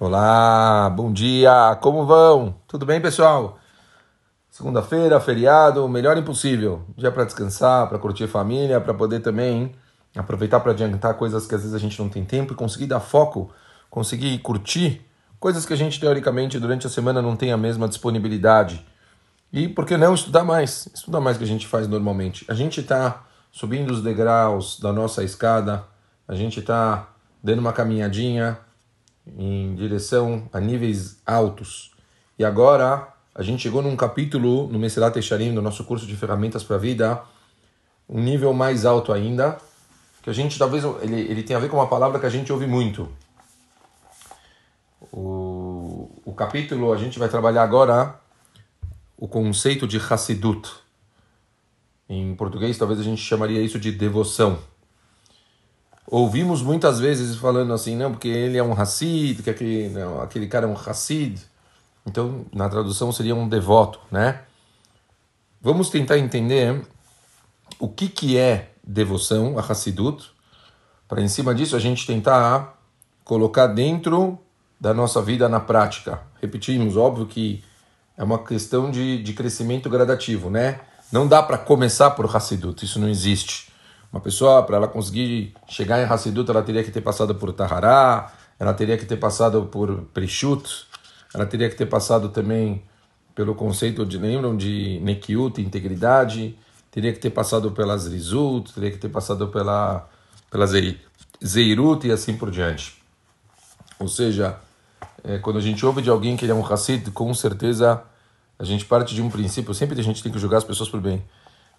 Olá, bom dia, como vão? Tudo bem, pessoal? Segunda-feira, feriado, melhor impossível. Dia para descansar, para curtir família, para poder também aproveitar para adiantar coisas que às vezes a gente não tem tempo e conseguir dar foco, conseguir curtir coisas que a gente teoricamente durante a semana não tem a mesma disponibilidade. E por que não estudar mais? Estudar mais que a gente faz normalmente. A gente está subindo os degraus da nossa escada, a gente está dando uma caminhadinha em direção a níveis altos. E agora a gente chegou num capítulo no Meselat Echarim, do nosso curso de ferramentas para a vida, um nível mais alto ainda, que a gente talvez ele, ele tem a ver com uma palavra que a gente ouve muito. O, o capítulo a gente vai trabalhar agora o conceito de Hassidut. Em português talvez a gente chamaria isso de devoção ouvimos muitas vezes falando assim, não, porque ele é um Hassid, que aquele, não, aquele cara é um Hassid. Então, na tradução seria um devoto, né? Vamos tentar entender o que, que é devoção, a Hassidut, para em cima disso a gente tentar colocar dentro da nossa vida na prática. Repetimos, óbvio que é uma questão de, de crescimento gradativo, né? Não dá para começar por Hassidut, isso não existe. Uma pessoa, para ela conseguir chegar em Hassidut, ela teria que ter passado por Tahará, ela teria que ter passado por Prishut, ela teria que ter passado também pelo conceito de, lembram, de Nekiut, integridade, teria que ter passado pelas Rizut, teria que ter passado pela, pela Zeirut e assim por diante. Ou seja, é, quando a gente ouve de alguém que ele é um Hassid, com certeza a gente parte de um princípio, sempre a gente tem que julgar as pessoas por bem.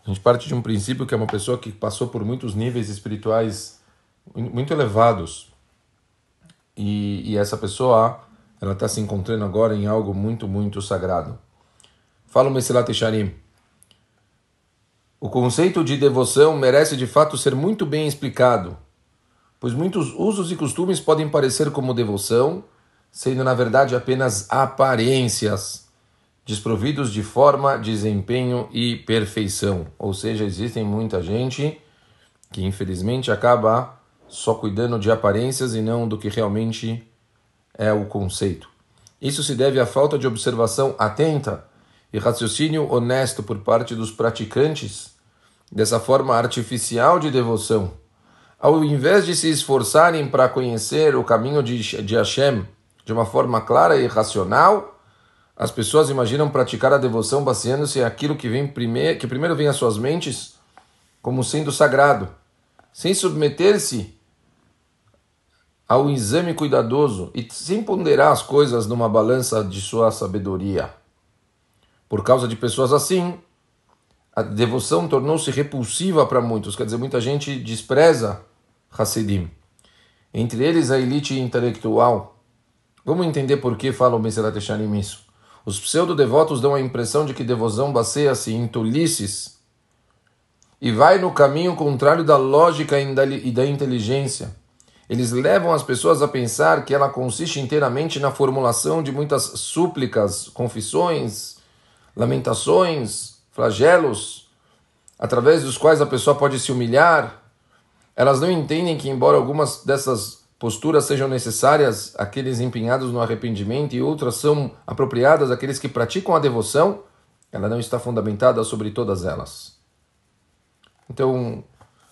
A gente parte de um princípio que é uma pessoa que passou por muitos níveis espirituais muito elevados. E, e essa pessoa, ela está se encontrando agora em algo muito, muito sagrado. Fala o Mesilat Sharim. O conceito de devoção merece de fato ser muito bem explicado, pois muitos usos e costumes podem parecer como devoção, sendo na verdade apenas aparências desprovidos de forma, desempenho e perfeição. Ou seja, existem muita gente que infelizmente acaba só cuidando de aparências e não do que realmente é o conceito. Isso se deve à falta de observação atenta e raciocínio honesto por parte dos praticantes dessa forma artificial de devoção. Ao invés de se esforçarem para conhecer o caminho de, de Hashem de uma forma clara e racional, as pessoas imaginam praticar a devoção baseando-se aquilo que vem primeiro, que primeiro vem às suas mentes como sendo sagrado, sem submeter-se ao exame cuidadoso e sem ponderar as coisas numa balança de sua sabedoria. Por causa de pessoas assim, a devoção tornou-se repulsiva para muitos, quer dizer, muita gente despreza Hassidim. Entre eles a elite intelectual. Vamos entender por que fala o Echanim isso. Os pseudo-devotos dão a impressão de que devoção baseia-se em tolices e vai no caminho contrário da lógica e da inteligência. Eles levam as pessoas a pensar que ela consiste inteiramente na formulação de muitas súplicas, confissões, lamentações, flagelos, através dos quais a pessoa pode se humilhar. Elas não entendem que, embora algumas dessas posturas sejam necessárias aqueles empenhados no arrependimento e outras são apropriadas aqueles que praticam a devoção, ela não está fundamentada sobre todas elas. Então,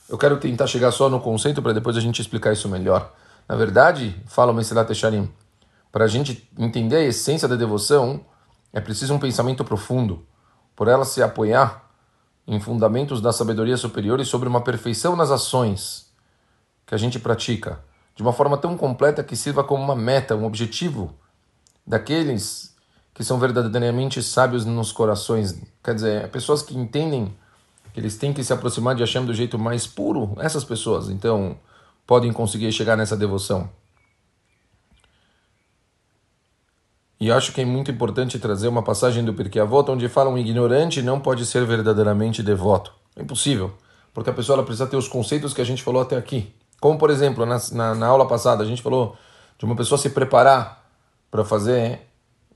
eu quero tentar chegar só no conceito para depois a gente explicar isso melhor. Na verdade, fala o Mesilat Echarim, para a gente entender a essência da devoção, é preciso um pensamento profundo, por ela se apoiar em fundamentos da sabedoria superior e sobre uma perfeição nas ações que a gente pratica de uma forma tão completa que sirva como uma meta, um objetivo daqueles que são verdadeiramente sábios nos corações. Quer dizer, pessoas que entendem que eles têm que se aproximar de Hashem do jeito mais puro, essas pessoas, então, podem conseguir chegar nessa devoção. E acho que é muito importante trazer uma passagem do Pirkei Avot, onde fala um ignorante não pode ser verdadeiramente devoto. É impossível, porque a pessoa precisa ter os conceitos que a gente falou até aqui. Como, por exemplo, na, na, na aula passada, a gente falou de uma pessoa se preparar para fazer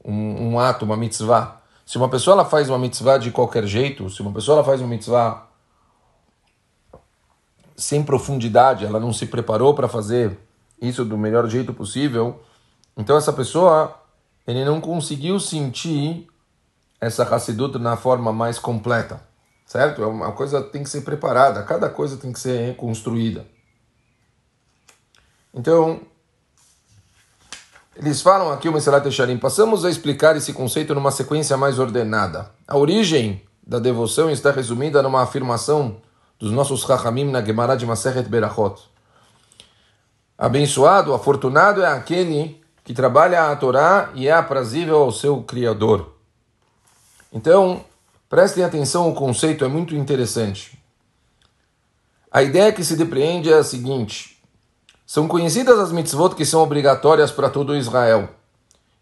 um, um, ato, uma mitzvah. Se uma pessoa ela faz uma mitzvah de qualquer jeito, se uma pessoa ela faz uma mitzvah sem profundidade, ela não se preparou para fazer isso do melhor jeito possível, Então essa pessoa, ele não conseguiu sentir essa Hassidut na forma mais completa, certo? É uma coisa que tem que ser preparada, cada coisa tem que ser construída. Então, eles falam aqui o Meselat Echarim, passamos a explicar esse conceito numa sequência mais ordenada. A origem da devoção está resumida numa afirmação dos nossos Chachamim na Gemara de Maseret Berachot. Abençoado, afortunado é aquele que trabalha a Torá e é aprazível ao seu Criador. Então, prestem atenção, o conceito é muito interessante. A ideia que se depreende é a seguinte: são conhecidas as mitzvot que são obrigatórias para todo Israel.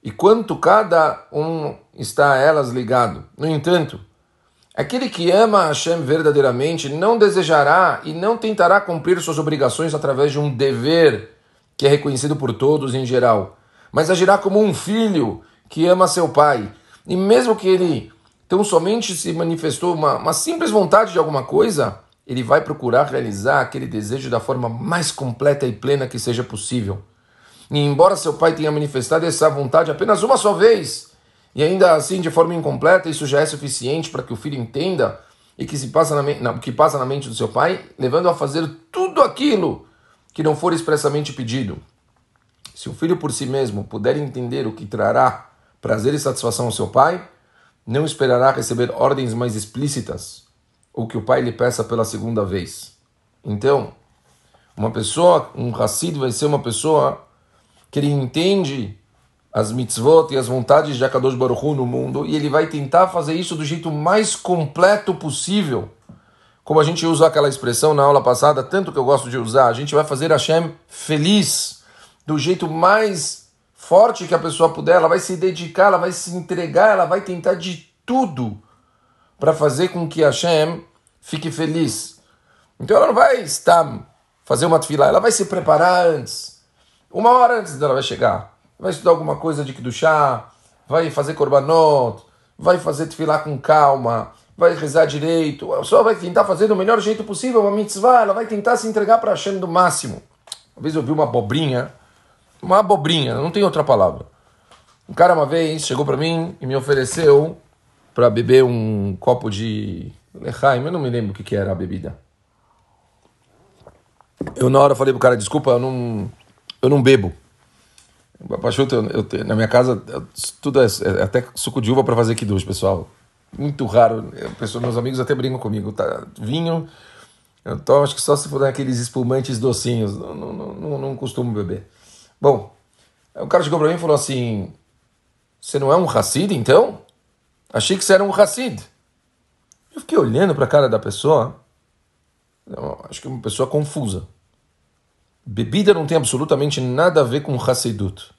E quanto cada um está a elas ligado. No entanto, aquele que ama Hashem verdadeiramente não desejará e não tentará cumprir suas obrigações através de um dever que é reconhecido por todos em geral, mas agirá como um filho que ama seu pai. E mesmo que ele tão somente se manifestou uma, uma simples vontade de alguma coisa, ele vai procurar realizar aquele desejo da forma mais completa e plena que seja possível. E embora seu pai tenha manifestado essa vontade apenas uma só vez, e ainda assim de forma incompleta, isso já é suficiente para que o filho entenda e que se passa na, que passa na mente do seu pai, levando a fazer tudo aquilo que não for expressamente pedido. Se o filho por si mesmo puder entender o que trará prazer e satisfação ao seu pai, não esperará receber ordens mais explícitas o que o pai lhe peça pela segunda vez. Então, uma pessoa, um Hassid vai ser uma pessoa que ele entende as mitzvot e as vontades de Akadosh Baruch Hu no mundo e ele vai tentar fazer isso do jeito mais completo possível. Como a gente usou aquela expressão na aula passada, tanto que eu gosto de usar, a gente vai fazer Hashem feliz do jeito mais forte que a pessoa puder, ela vai se dedicar, ela vai se entregar, ela vai tentar de tudo para fazer com que Hashem fique feliz. Então ela não vai estar fazer uma tefilá, ela vai se preparar antes. Uma hora antes dela vai chegar. Vai estudar alguma coisa de chá, vai fazer korbanot, vai fazer tefilá com calma, vai rezar direito. Só vai tentar fazer do melhor jeito possível uma mitzvah, ela vai tentar se entregar para Hashem do máximo. Uma vez eu vi uma abobrinha, uma abobrinha, não tem outra palavra. Um cara uma vez chegou para mim e me ofereceu para beber um copo de lechaim, eu não me lembro o que, que era a bebida. Eu na hora falei pro cara, desculpa, eu não, eu não bebo. Pachuta, eu, eu, na minha casa, eu, tudo é, é, até suco de uva para fazer kiddush, pessoal. Muito raro. Eu, pessoal, meus amigos até brincam comigo. Tá? Vinho, eu acho que só se for aqueles espumantes docinhos. Não, não, não, não costumo beber. Bom, o cara chegou para mim e falou assim: Você não é um Hassid então? Achei que você era um Hassid. Eu fiquei olhando para a cara da pessoa. acho que é uma pessoa confusa. Bebida não tem absolutamente nada a ver com Hassidut.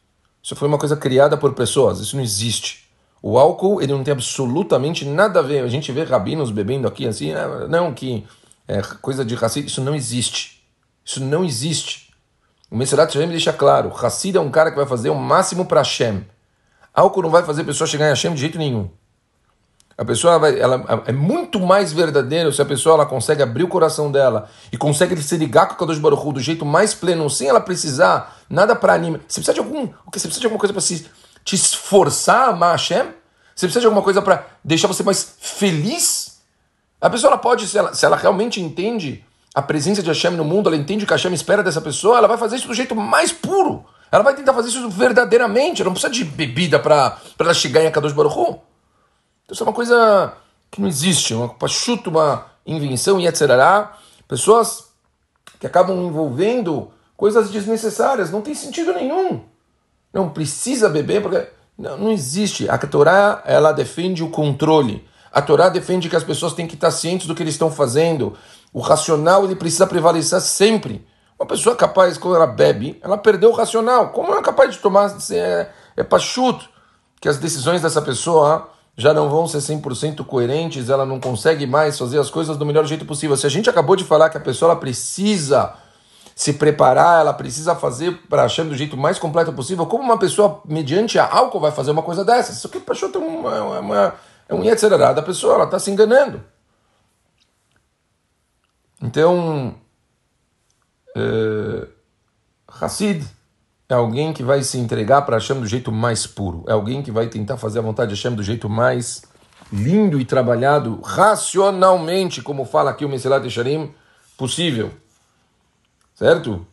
Isso foi uma coisa criada por pessoas, isso não existe. O álcool, ele não tem absolutamente nada a ver. A gente vê rabinos bebendo aqui assim, ah, não, que é coisa de Hassid, isso não existe. Isso não existe. O Meserat Hashem deixa claro, Hassid é um cara que vai fazer o máximo para Hashem. Álcool não vai fazer a pessoa chegar em Hashem de jeito nenhum. A pessoa vai, ela é muito mais verdadeiro se a pessoa ela consegue abrir o coração dela e consegue se ligar com o Kadosh Baruch Hu do jeito mais pleno, sem ela precisar nada para animar. Você precisa de algum, você precisa de alguma coisa para se te esforçar a amar Hashem? Você precisa de alguma coisa para deixar você mais feliz? A pessoa ela pode, se ela, se ela realmente entende a presença de Hashem no mundo, ela entende o que Hashem espera dessa pessoa, ela vai fazer isso do jeito mais puro. Ela vai tentar fazer isso verdadeiramente. Ela não precisa de bebida para ela chegar em Kadosh Baruch Hu. Então isso é uma coisa que não existe, uma chuta, uma invenção e etc. Pessoas que acabam envolvendo coisas desnecessárias, não tem sentido nenhum. Não precisa beber porque não, não existe. A Torá ela defende o controle. A Torá defende que as pessoas têm que estar cientes do que eles estão fazendo. O racional ele precisa prevalecer sempre. Uma pessoa capaz, quando ela bebe, ela perdeu o racional. Como ela é capaz de tomar? É, é pachuto que as decisões dessa pessoa já não vão ser 100% coerentes, ela não consegue mais fazer as coisas do melhor jeito possível. Se a gente acabou de falar que a pessoa precisa se preparar, ela precisa fazer para achar do jeito mais completo possível, como uma pessoa, mediante a álcool, vai fazer uma coisa dessa? Isso aqui, a pessoa tem uma, uma, é um acelerado da pessoa, ela está se enganando. Então, é, Hassid, é alguém que vai se entregar para Hashem do jeito mais puro. É alguém que vai tentar fazer a vontade de Hashem do jeito mais lindo e trabalhado, racionalmente, como fala aqui o Mesilat Yesharim, possível. Certo?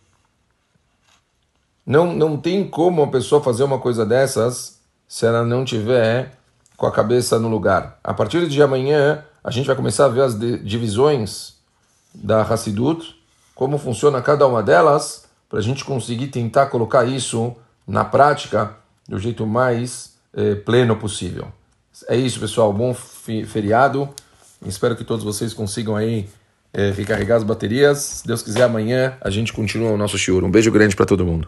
Não, não tem como uma pessoa fazer uma coisa dessas se ela não tiver com a cabeça no lugar. A partir de amanhã, a gente vai começar a ver as divisões da Hassidut, como funciona cada uma delas, para a gente conseguir tentar colocar isso na prática do jeito mais eh, pleno possível. É isso, pessoal. Bom feriado. Espero que todos vocês consigam aí eh, recarregar as baterias. Se Deus quiser, amanhã a gente continua o nosso shiur. Um beijo grande para todo mundo.